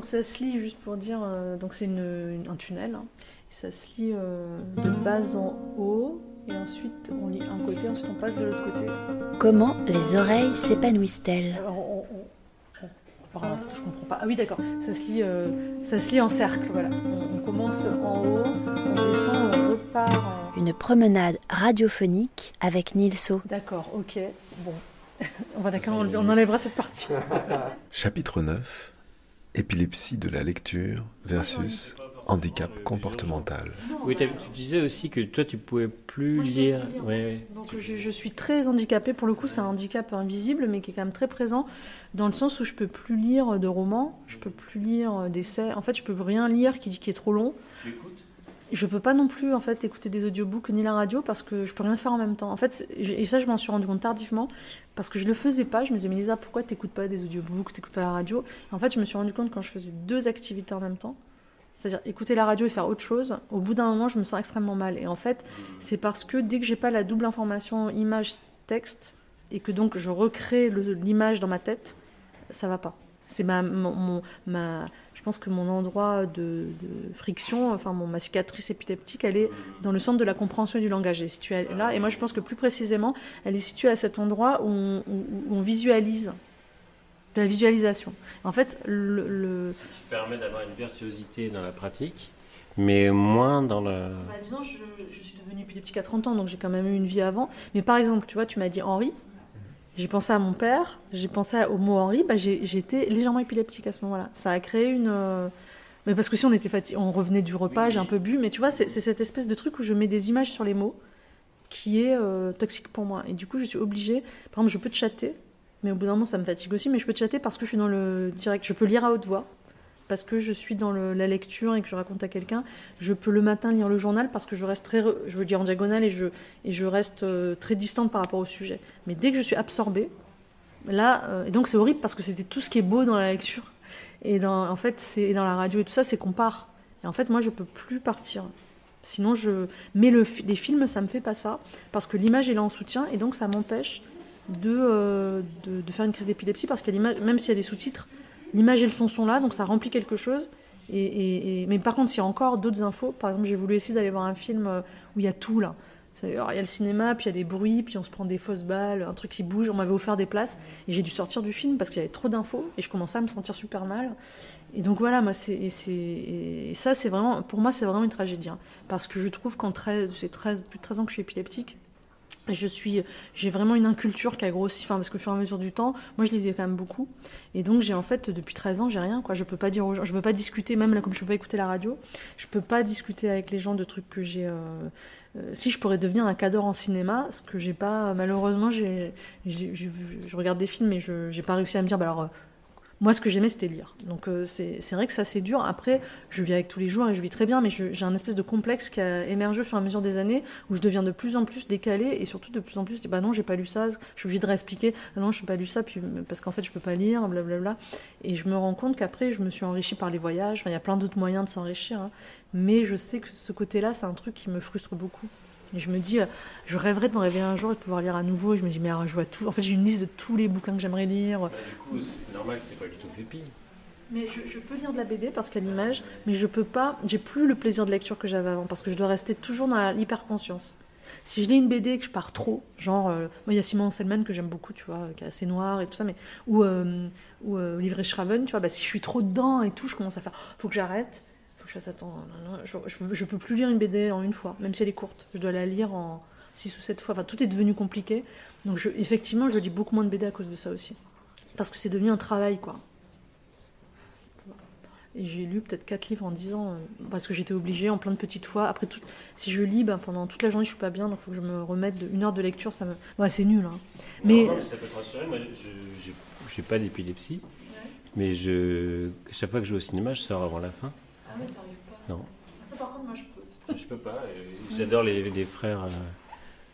donc ça se lit juste pour dire, euh, donc c'est une, un tunnel, hein. ça se lit euh, de bas en haut, et ensuite on lit un côté, ensuite on passe de l'autre côté. Comment les oreilles s'épanouissent-elles? Alors, on, on- on- je comprends pas. Ah oui, d'accord. Ça se lit, euh, ça se lit en cercle. Voilà. On, on commence en haut, on descend, on repart. en- Une promenade radiophonique avec Nilso. D'accord. Ok. Bon. on va d'accord. On enlèvera cette partie. Chapitre 9 Épilepsie de la lecture versus handicap comportemental. Oui, tu disais aussi que toi, tu pouvais plus Moi, je peux lire. plus lire, Ouais, ouais. Donc je, je suis très handicapée. Pour le coup, c'est un handicap invisible, mais qui est quand même très présent, dans le sens où je peux plus lire de romans, je peux plus lire d'essais. En fait, je peux rien lire qui, qui est trop long. Je peux pas non plus en fait écouter des audiobooks ni la radio parce que je peux rien faire en même temps. En fait, et ça je m'en suis rendu compte tardivement parce que je le faisais pas. Je me disais mais Lisa pourquoi t'écoutes pas des audiobooks, t'écoutes pas la radio? Et En fait, je me suis rendu compte quand je faisais deux activités en même temps, c'est-à-dire écouter la radio et faire autre chose. Au bout d'un moment, je me sens extrêmement mal. Et en fait, c'est parce que dès que j'ai pas la double information image texte et que donc je recrée l'image dans ma tête, ça va pas. C'est ma, je pense que mon endroit de, de friction, enfin mon, ma cicatrice épileptique, elle est dans le centre de la compréhension du langage. Elle est située là. Et moi, je pense que plus précisément, elle est située à cet endroit où on, où- où on visualise, de la visualisation. En fait, le, le- Ce qui permet d'avoir une virtuosité dans la pratique, mais moins dans le. Bah, disons, je, je suis devenue épileptique à 30 ans, donc j'ai quand même eu une vie avant. Mais par exemple, tu vois, tu m'as dit Henri. J'ai pensé à mon père, j'ai pensé au mot Henri, bah, j'étais légèrement épileptique à ce moment-là. Ça a créé une. euh, Mais parce que si on était fatigué, on revenait du repas, j'ai un peu bu, mais tu vois, c'est c'est cette espèce de truc où je mets des images sur les mots qui est euh, toxique pour moi. Et du coup, je suis obligée. Par exemple, je peux te chatter, mais au bout d'un moment, ça me fatigue aussi, mais je peux te chatter parce que je suis dans le direct. Je peux lire à haute voix parce que je suis dans la lecture et que je raconte à quelqu'un. Je peux le matin lire le journal parce que je reste très, je veux dire en diagonale et je, et je reste euh, très distante par rapport au sujet. Mais dès que je suis absorbée, là, euh, et donc c'est horrible parce que c'était tout ce qui est beau dans la lecture et dans, en fait, c'est dans la radio et tout ça, c'est qu'on part. Et en fait, moi, je peux plus partir. Sinon, je. Mais le, les films, ça me fait pas ça parce que l'image est là en soutien et donc ça m'empêche de, euh, de, faire une crise d'épilepsie parce que l'image, même s'il y a des sous-titres, l'image et le son sont là, donc ça remplit quelque chose. Et, mais par contre, s'il y a encore d'autres infos, par exemple, j'ai voulu essayer d'aller voir un film euh, où il y a tout là. Il y a le cinéma, puis il y a des bruits, puis on se prend des fausses balles, un truc qui bouge. On m'avait offert des places et j'ai dû sortir du film parce qu'il y avait trop d'infos et je commençais à me sentir super mal. Et donc voilà, moi, c'est- et ça, c'est vraiment, pour moi, c'est vraiment une tragédie. hein. parce que je trouve qu'en 13, c'est 13, plus de 13 ans que je suis épileptique. Je suis, j'ai vraiment une inculture qui a grossi, enfin, parce qu'au fur et à mesure du temps, moi je lisais quand même beaucoup. Et donc j'ai en fait, depuis 13 ans, j'ai rien, quoi. Je peux pas dire aux gens, je peux pas discuter, même là, comme je peux pas écouter la radio, je peux pas discuter avec les gens de trucs que j'ai. euh, euh, si je pourrais devenir un cadre en cinéma, ce que j'ai pas, malheureusement, j'ai, je regarde des films et je j'ai pas réussi à me dire, bah alors. Moi, ce que j'aimais, c'était lire. Donc, euh, c'est vrai que ça, c'est dur. Après, je vis avec tous les jours et je vis très bien, mais j'ai un espèce de complexe qui a émergé au fur et à mesure des années où je deviens de plus en plus décalée et surtout de plus en plus, bah non, j'ai pas lu ça. Je suis obligée de réexpliquer, ah non, je n'ai pas lu ça, puis, parce qu'en fait, je peux pas lire, blablabla. Et je me rends compte qu'après, je me suis enrichie par les voyages. Il y a plein d'autres moyens de s'enrichir. hein. Mais je sais que ce côté-là, c'est un truc qui me frustre beaucoup. Et je me dis, euh, je rêverais de me réveiller un jour et de pouvoir lire à nouveau. Je me dis, mais alors, je vois tout. En fait, j'ai une liste de tous les bouquins que j'aimerais lire. Bah, du coup, c'est normal que tu pas du tout fait pire. Mais je, je peux lire de la BD parce a l'image, mais je peux pas. J'ai plus le plaisir de lecture que j'avais avant parce que je dois rester toujours dans l'hyperconscience. Si je lis une BD et que je pars trop, genre, euh, moi il y a Simon Selman que j'aime beaucoup, tu vois, qui est assez noir et tout ça, mais ou euh, ou euh, Olivier Schraven, tu vois, bah, si je suis trop dedans et tout, je commence à faire, faut que j'arrête, je fasse attends, non, non, je, je, je peux plus lire une BD en une fois, même si elle est courte, je dois la lire en six ou sept fois. Enfin, tout est devenu compliqué. Donc je, effectivement, je lis beaucoup moins de BD à cause de ça aussi, parce que c'est devenu un travail, quoi. Et j'ai lu peut-être 4 livres en 10 ans, euh, parce que j'étais obligée en plein de petites fois. Après, tout, si je lis, ben, pendant toute la journée, je suis pas bien, donc il faut que je me remette de, une heure de lecture. Ça me... ouais, c'est nul. Hein. Mais, Non, non, ça peut te rassurer. Moi, je n'ai pas d'épilepsie, mais je, chaque fois que je vais au cinéma, je sors avant la fin. Ah oui, t'arrives pas. Non. Ça, par contre, moi, je peux. Je peux pas. J'adore les, les frères. euh,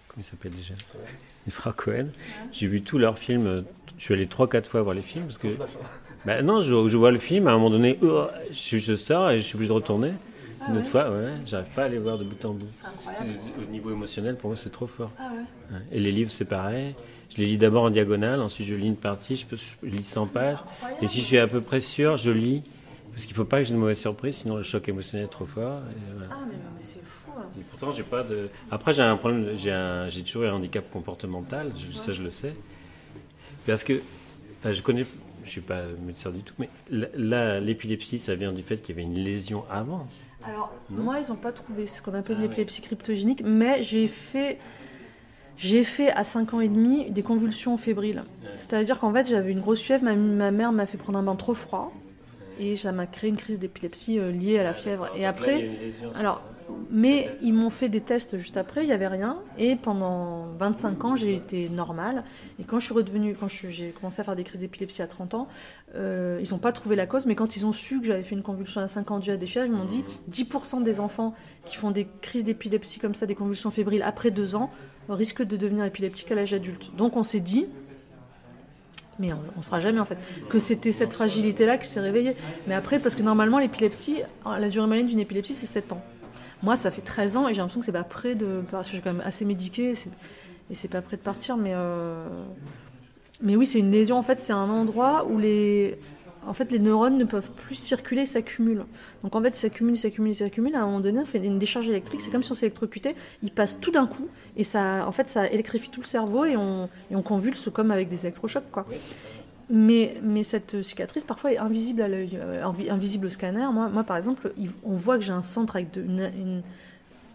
comment ils s'appellent déjà Les frères Cohen. J'ai vu tous leurs films. Je suis allé 3-4 fois voir les films. Parce que, bah, non, je, je vois le film, à un moment donné, oh, je, je sors et je suis obligé de retourner. Une autre fois, ouais, j'arrive pas à les voir de bout en bout. Au niveau émotionnel, pour moi, c'est trop fort. Ah. Ouais. Et les livres, c'est pareil. Je les lis d'abord en diagonale, ensuite je lis une partie, je, peux, je lis 100 pages. Et si je suis à peu près sûr, je lis Parce qu'il ne faut pas que j'ai de mauvaise surprise, sinon le choc émotionnel est trop fort. Ah, mais, mais c'est fou. hein. Et pourtant, j'ai pas de. Après, j'ai un problème. J'ai un... j'ai toujours un handicap comportemental. je- Ça, je le sais. Parce que, enfin, je connais. Je suis pas médecin du tout, mais là, l'épilepsie, ça vient du fait qu'il y avait une lésion avant. Alors, Non. moi, ils n'ont pas trouvé ce qu'on appelle Ah une épilepsie cryptogénique, mais j'ai fait, j'ai fait à 5 ans et demi des convulsions fébriles. C'est-à-dire qu'en fait, j'avais une grosse fièvre, ma, ma mère m'a fait prendre un bain trop froid, et ça m'a créé une crise d'épilepsie euh, liée à la fièvre. Et après, alors, mais ils m'ont fait des tests juste après, il n'y avait rien. Et pendant 25 ans, j'ai été normale. Et quand je suis redevenue, quand j'ai commencé à faire des crises d'épilepsie à 30 ans, euh, ils n'ont pas trouvé la cause. Mais quand ils ont su que j'avais fait une convulsion à 5 ans due à des fièvres, ils m'ont dit 10% des enfants qui font des crises d'épilepsie comme ça, des convulsions fébriles après 2 ans, risquent de devenir épileptiques à l'âge adulte. Donc on s'est dit. Mais on, on sera jamais en fait. Que c'était cette fragilité-là qui s'est réveillée. Mais après, parce que normalement, l'épilepsie, la durée moyenne d'une épilepsie, c'est 7 ans. Moi, ça fait 13 ans et j'ai l'impression que c'est pas près de. Parce que je suis quand même assez médiquée et c'est pas près de partir, mais. euh, Mais oui, c'est une lésion. En fait, c'est un endroit où les. En fait, les neurones ne peuvent plus circuler, s'accumulent. Donc en fait, s'accumulent, s'accumulent, s'accumulent. À un moment donné, on fait une décharge électrique. C'est comme si on s'électrocutait. Il passe tout d'un coup et ça, en fait, ça électrifie tout le cerveau et on, convulse comme avec des électrochocs, quoi. Mais, mais cette cicatrice, parfois, est invisible à l'œil, euh, invi- invisible au scanner. Moi, par exemple, on voit que j'ai un centre avec de- une-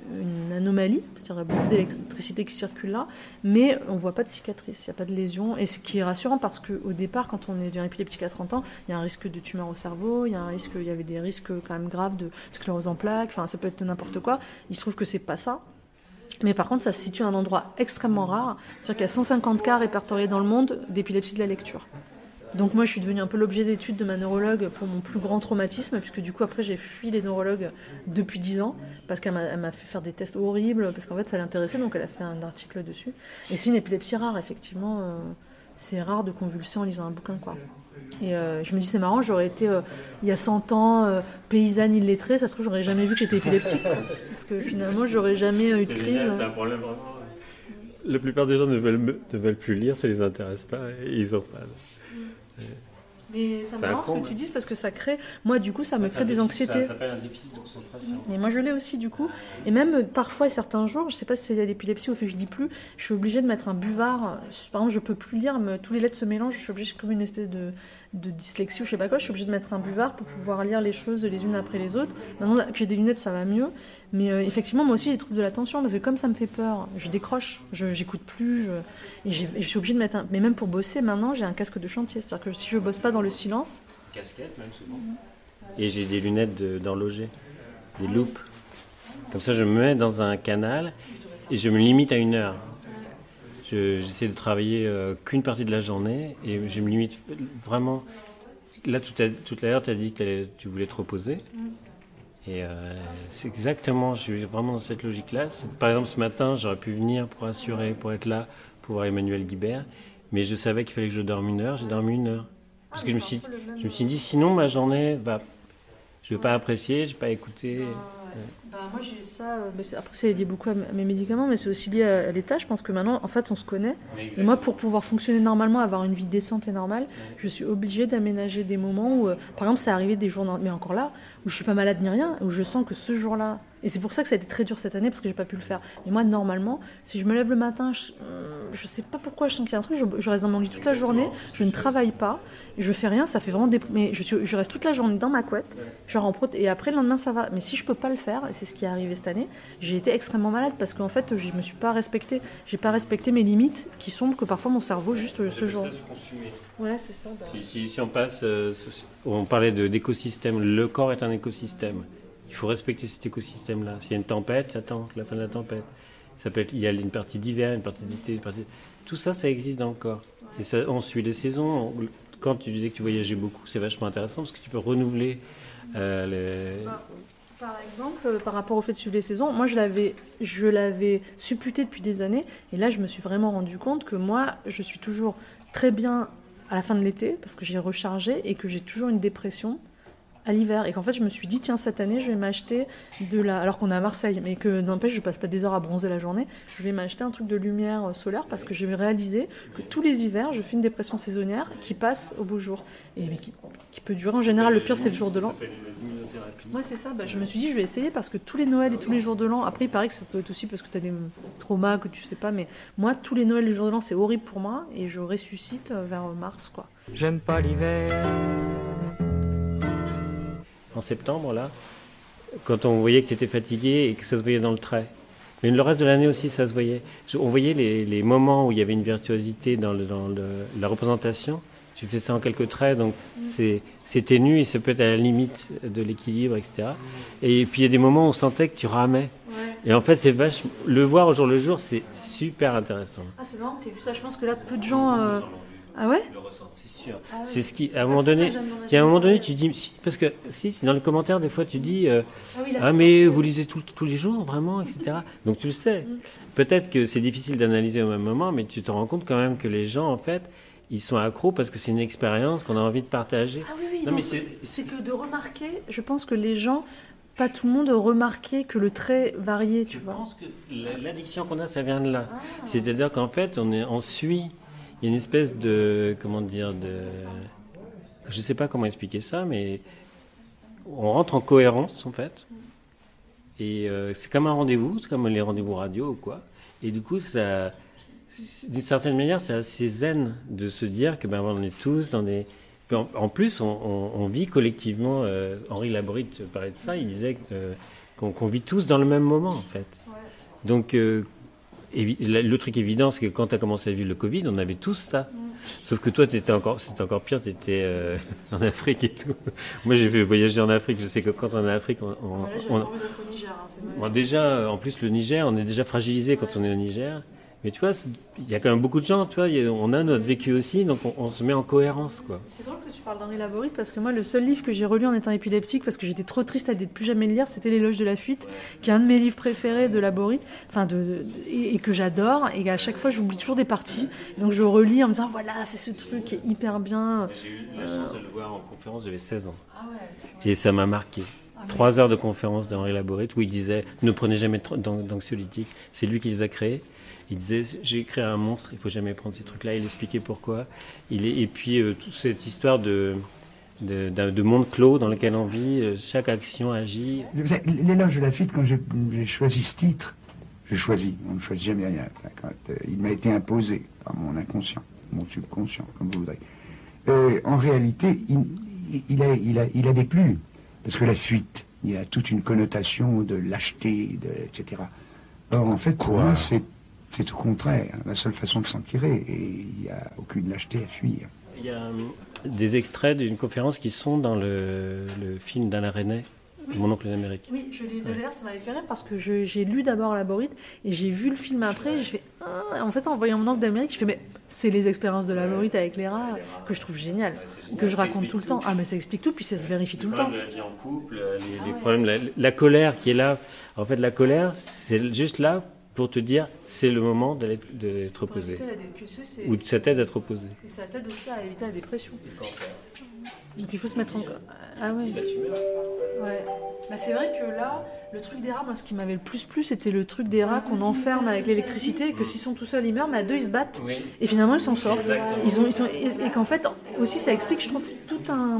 une anomalie, c'est-à-dire beaucoup d'électricité qui circule là, mais on voit pas de cicatrice, il n'y a pas de lésion. Et ce qui est rassurant parce qu'au départ, quand on est devient épileptique à 30 ans, il y a un risque de tumeur au cerveau, il y, a un risque, il y avait des risques quand même graves de sclérose en plaques, enfin, ça peut être n'importe quoi. Il se trouve que c'est pas ça. Mais par contre, ça se situe à un endroit extrêmement rare. C'est-à-dire qu'il y a 150 cas répertoriés dans le monde d'épilepsie de la lecture. Donc moi, je suis devenue un peu l'objet d'étude de ma neurologue pour mon plus grand traumatisme, puisque du coup, après, j'ai fui les neurologues depuis 10 ans, parce qu'elle m'a fait faire des tests horribles, parce qu'en fait, ça l'intéressait, donc elle a fait un article dessus. Et c'est une épilepsie rare, effectivement. euh, c'est rare de convulser en lisant un bouquin, quoi. Et euh, je me dis, c'est marrant, j'aurais été, euh, il y a 100 ans, paysanne illettrée, ça se trouve, j'aurais jamais vu que j'étais épileptique. quoi. Parce que finalement, j'aurais jamais eu de crise. c'est un problème vraiment. La plupart des gens ne veulent, ne veulent plus lire, ça les intéresse pas et ils ont pas. Mais ça me marrant ce que tu dises parce que ça crée, moi du coup ça me crée des anxiétés. Ça s'appelle un déficit de concentration. Mais moi je l'ai aussi du coup. Et même parfois certains jours, je sais pas si c'est l'épilepsie ou fait que je dis plus, je suis obligée de mettre un buvard. Par exemple, je peux plus lire, me- tous les lettres se mélangent, je suis obligée comme une espèce de, de dyslexie ou je sais pas quoi, je suis obligée de mettre un buvard pour pouvoir lire les choses les unes après les autres. Maintenant que j'ai des lunettes, ça va mieux. Mais euh, effectivement, moi aussi j'ai des troubles de l'attention parce que comme ça me fait peur, je décroche, je j'écoute plus, je, et, je suis obligée de mettre un. Mais même pour bosser maintenant, j'ai un casque de chantier, c'est-à-dire que si je bosse pas dans le silence, Casquette même souvent. Et j'ai des lunettes de- d'horloger, des loupes. Comme ça, je me mets dans un canal et je me limite à une heure. Je- J'essaie de travailler euh, qu'une partie de la journée et je me limite vraiment. Là, tout à, tout à l'heure, tu as dit que tu voulais te reposer. Et euh, c'est exactement, je suis vraiment dans cette logique-là. Par exemple, ce matin, j'aurais pu venir pour assurer, pour être là, pour voir Emmanuel Guibert. Mais je savais qu'il fallait que je dorme une heure. J'ai dormi une heure. Parce que je me suis, je me suis dit, sinon ma journée va. Je vais pas apprécier, je vais pas écouter. Bah, moi j'ai ça, euh, mais après c'est lié beaucoup à mes médicaments, mais c'est aussi lié à, l'état. Je pense que maintenant, en fait, on se connaît. Et moi, pour pouvoir fonctionner normalement, avoir une vie décente et normale, je suis obligée d'aménager des moments où, euh, par exemple, c'est arrivé des jours, mais encore là, où je suis pas malade ni rien, où je sens que ce jour-là, et c'est pour ça que ça a été très dur cette année parce que j'ai pas pu le faire. Mais moi, normalement, si je me lève le matin, je, je sais pas pourquoi je sens qu'il y a un truc, je, reste dans mon lit toute la journée, je ne travaille pas, et je fais rien, ça fait vraiment des, mais je, reste toute la journée dans ma couette, genre en et après le lendemain ça va. Mais si je peux pas le faire, et c'est ce qui est arrivé cette année, j'ai été extrêmement malade parce qu'en fait, je me suis pas respecté, j'ai pas respecté mes limites qui sont que parfois mon cerveau juste euh, ce jour. Ouais, c'est ça. bah. Si, on passe, euh, on parlait d'écosystème, le corps est un écosystème. Il faut respecter cet écosystème-là. S'il y a une tempête, j'attends la fin de la tempête. Ça peut être, il y a une partie d'hiver, une partie d'été, partie... Tout ça, ça existe dans le corps. Et ça, on suit les saisons. On- Quand tu disais que tu voyageais beaucoup, c'est vachement intéressant parce que tu peux renouveler euh, les... Par exemple, euh, par rapport au fait de suivre les saisons, moi je l'avais, je l'avais supputé depuis des années, et là je me suis vraiment rendu compte que moi je suis toujours très bien à la fin de l'été parce que j'ai rechargé et que j'ai toujours une dépression à l'hiver. Et qu'en fait, je me suis dit, tiens, cette année, je vais m'acheter de la. Alors qu'on est à Marseille, mais que n'empêche, je passe pas des heures à bronzer la journée. Je vais m'acheter un truc de lumière euh, solaire parce que j'ai réalisé que tous les hivers, je fais une dépression saisonnière qui passe au beau jour. Et mais qui, qui peut durer. En général, le pire, c'est le jour de l'an. Ouais, c'est ça. Bah, je me suis dit, je vais essayer parce que tous les Noëls et tous les jours de l'an. Après, il paraît que ça peut être aussi parce que tu as des traumas que tu sais pas. Mais moi, tous les Noëls et les jours de l'an, c'est horrible pour moi. Et je ressuscite euh, vers mars, quoi. J'aime pas l'hiver. En septembre, là, quand on voyait que tu étais fatigué et que ça se voyait dans le trait. Mais le reste de l'année aussi, ça se voyait. On voyait les, les moments où il y avait une virtuosité dans, le- dans le- la représentation. Tu fais ça en quelques traits, donc c'est ténu et ça peut être à la limite de l'équilibre, etc. Et puis il y a des moments où on sentait que tu ramais. Et en fait, c'est vache. Le voir au jour le jour, c'est super intéressant. Ah, c'est marrant que tu vu ça. Je pense que là, peu de gens. euh, Ah ouais Le c'est sûr. Ah ouais. C'est ce qui, à un moment donné, il y a un moment donné, tu dis, si, parce que si, si, dans les commentaires, des fois, tu dis, euh, Ah oui, ah mais vous lisez tout- tous les jours, vraiment, etc. Donc tu le sais. Mm. Peut-être que c'est difficile d'analyser au même moment, mais tu te rends compte quand même que les gens, en fait, ils sont accros parce que c'est une expérience qu'on a envie de partager. Ah oui, oui. Non, non, mais c'est c'est- que de remarquer, je pense que les gens, pas tout le monde a remarqué que le trait variait, tu Je vois. pense que la- l'addiction qu'on a, ça vient de là. Ah. C'est-à-dire qu'en fait, on, est, on suit, il y a une espèce de, comment dire, de, je ne sais pas comment expliquer ça, mais on rentre en cohérence en fait. Et euh, c'est comme un rendez-vous, c'est comme les rendez-vous radio ou quoi. Et du coup, ça, d'une certaine manière, c'est assez zen de se dire que ben on est tous dans des. En, en plus, on, on- on vit collectivement. euh, Henri Labrite parlait de ça. Il disait qu'on vit tous dans le même moment en fait. Donc, euh, le truc évident, c'est que quand tu as commencé à vivre le Covid, on avait tous ça. Sauf que toi, étais encore, c'était encore pire, tu étais en Afrique et tout. Moi, j'ai fait voyager en Afrique. Je sais que quand on est en Afrique, on, on- là, on- au Niger, hein, déjà, euh, en plus, le Niger, on est déjà fragilisé quand on est au Niger. Mais tu vois, il y a quand même beaucoup de gens, tu vois, a- on a notre vécu aussi, donc on, on se met en cohérence, quoi. C'est drôle que tu parles d'Henri Laborite parce que moi, le seul livre que j'ai relu en étant épileptique, parce que j'étais trop triste à de plus jamais le lire, c'était L'éloge de la fuite, qui est un de mes livres préférés de Laborite, enfin de, de- et, et que j'adore. Et à chaque fois, j'oublie toujours des parties. Donc je relis en me disant voilà, c'est ce truc qui est hyper bien. J'ai eu la chance de le voir en conférence, j'avais 16 ans. Ah ouais. Et ça m'a marqué. Trois heures de conférence d'Henri Laborite où il disait ne prenez jamais d'anxiolytiques. C'est lui qui les a créés. Il disait j'ai créé un monstre, il faut jamais prendre ces trucs-là. Il expliquait pourquoi. Il est, et puis euh, toute cette histoire de, de, monde clos dans lequel on vit, euh, chaque action agit. L'éloge de la fuite, quand j'ai choisi ce titre, j'ai choisi, on ne choisit jamais rien. Euh, il m'a été imposé par mon inconscient, mon subconscient, comme vous voudrez. En réalité, il, il a, il, a, il a déplu, parce que la fuite, il y a toute une connotation de lâcheté, de, etc. Or, en fait, pour Quoi moi, c'est tout contraire. La seule façon de s'en tirer, et il n'y a aucune lâcheté à fuir. Il y a euh, des extraits d'une conférence qui sont dans le, le film d'Alain Resnais, Mon oncle d'Amérique. Oui, je l'ai d'ailleurs, ça m'avait fait rire parce que je- j'ai lu d'abord Laborite et j'ai vu le film après. et Je fais, ah, en fait, en voyant mon oncle d'Amérique, je fais, mais c'est les expériences de Laborite avec les rats que je trouve génial, que je raconte tout le temps. Ah, mais ça explique tout, puis ça se vérifie tout le temps. la vie en couple, euh, les, les problèmes, la, la colère qui est là. En fait, la colère, c'est juste là pour te dire c'est le moment d'être la c'est- Ou ça t'aide à te reposer. Et ça t'aide aussi à éviter la dépression. Donc il faut se mettre en. Ah ouais. Ouais. Bah, c'est vrai que là, le truc des rats, moi, ce qui m'avait le plus plu, c'était le truc des rats qu'on enferme avec l'électricité et que s'ils sont tout seuls, ils meurent, mais à deux, ils se battent. Oui. Et finalement, ils s'en sortent. Exactement. Ils ont, ils sont, et, et qu'en fait, aussi, ça explique, je trouve, tout un.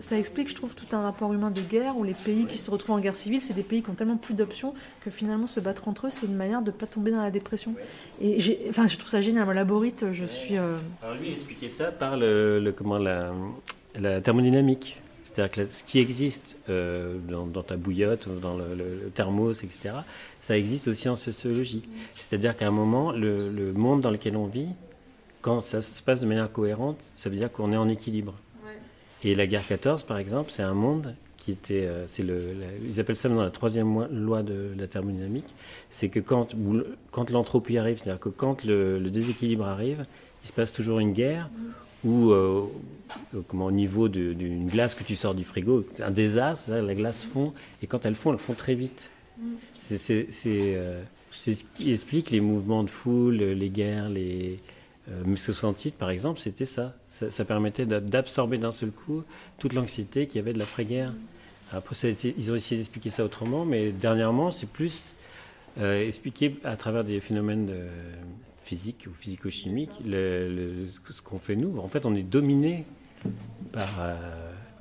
Ça explique, je trouve, tout un rapport humain de guerre où les pays qui se retrouvent en guerre civile, c'est des pays qui ont tellement plus d'options que finalement se battre entre eux, c'est une manière de ne pas tomber dans la dépression. Et j'ai, enfin, je trouve ça génial. Moi, Laborite, je suis. euh, Alors lui expliquait ça par le, le- comment, la, la thermodynamique. C'est-à-dire que ce qui existe euh, dans, dans ta bouillotte, ou dans le, thermos, etc., ça existe aussi en sociologie. C'est-à-dire qu'à un moment, le, le monde dans lequel on vit, quand ça se passe de manière cohérente, ça veut dire qu'on est en équilibre. Et la guerre 14, par exemple, c'est un monde qui était, euh, c'est le, la- ils appellent ça dans la troisième loi de la thermodynamique, c'est que quand, quand l'entropie arrive, c'est-à-dire que quand le, le déséquilibre arrive, il se passe toujours une guerre ou euh, comment, au niveau d'une glace que tu sors du frigo, c'est un désastre, la glace fond, et quand elle fond, elle fond très vite. C'est c'est, euh, c'est ce qui explique les mouvements de foule, les guerres, les, Euh, mais titre, par exemple, c'était ça. ça. permettait d'absorber d'un seul coup toute l'anxiété qu'il y avait de l'après-guerre. Après, ils ont essayé d'expliquer ça autrement, mais dernièrement, c'est plus euh, expliqué à travers des phénomènes de physique ou physico-chimiques ce qu'on fait nous. En fait, on est dominé par, euh,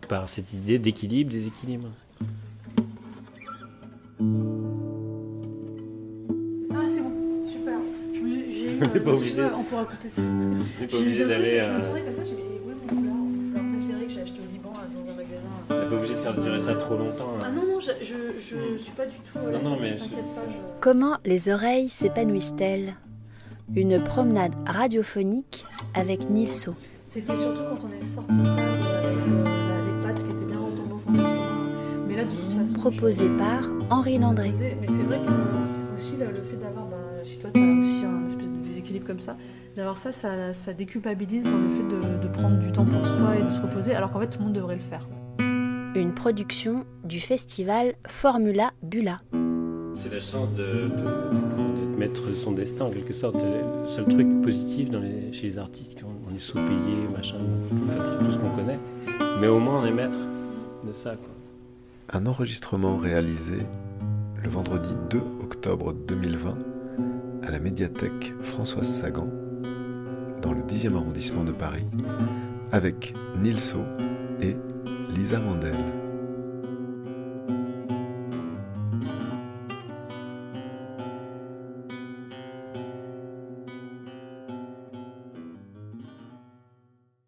par cette idée d'équilibre, déséquilibre. On n'est pas obligé. On pourra couper ça. Pas obligé d'aller. Je, me tournais comme ça, j'ai dit, ouais, mon couleur préférée que j'ai acheté au Liban dans un magasin. On n'est pas obligé de faire durer ça trop longtemps. Ah non, non, je, je, je hmm. suis pas du tout. Non, non, mais. Comment les oreilles s'épanouissent-elles? Une promenade radiophonique avec Nilso. C'était surtout quand on est sorti de table avec les pattes qui étaient bien retombées au fond de Mais là, de toute façon. Proposé par Henri Landré. Mais c'est vrai que aussi le fait d'avoir. Bah, si toi, tu as aussi un espèce de comme ça, d'avoir ça, ça, déculpabilise dans le fait de, prendre du temps pour soi et de se reposer, alors qu'en fait tout le monde devrait le faire. Une production du festival Formula Bula. C'est la chance de, mettre son destin en quelque sorte. Le seul truc positif chez les artistes, on, est sous-payé, machin, tout ce qu'on connaît. Mais au moins on est maître de ça. Un enregistrement réalisé le vendredi 2 octobre 2020 à la médiathèque Françoise Sagan, dans le 10e arrondissement de Paris, avec Nilso et Lisa Mandel.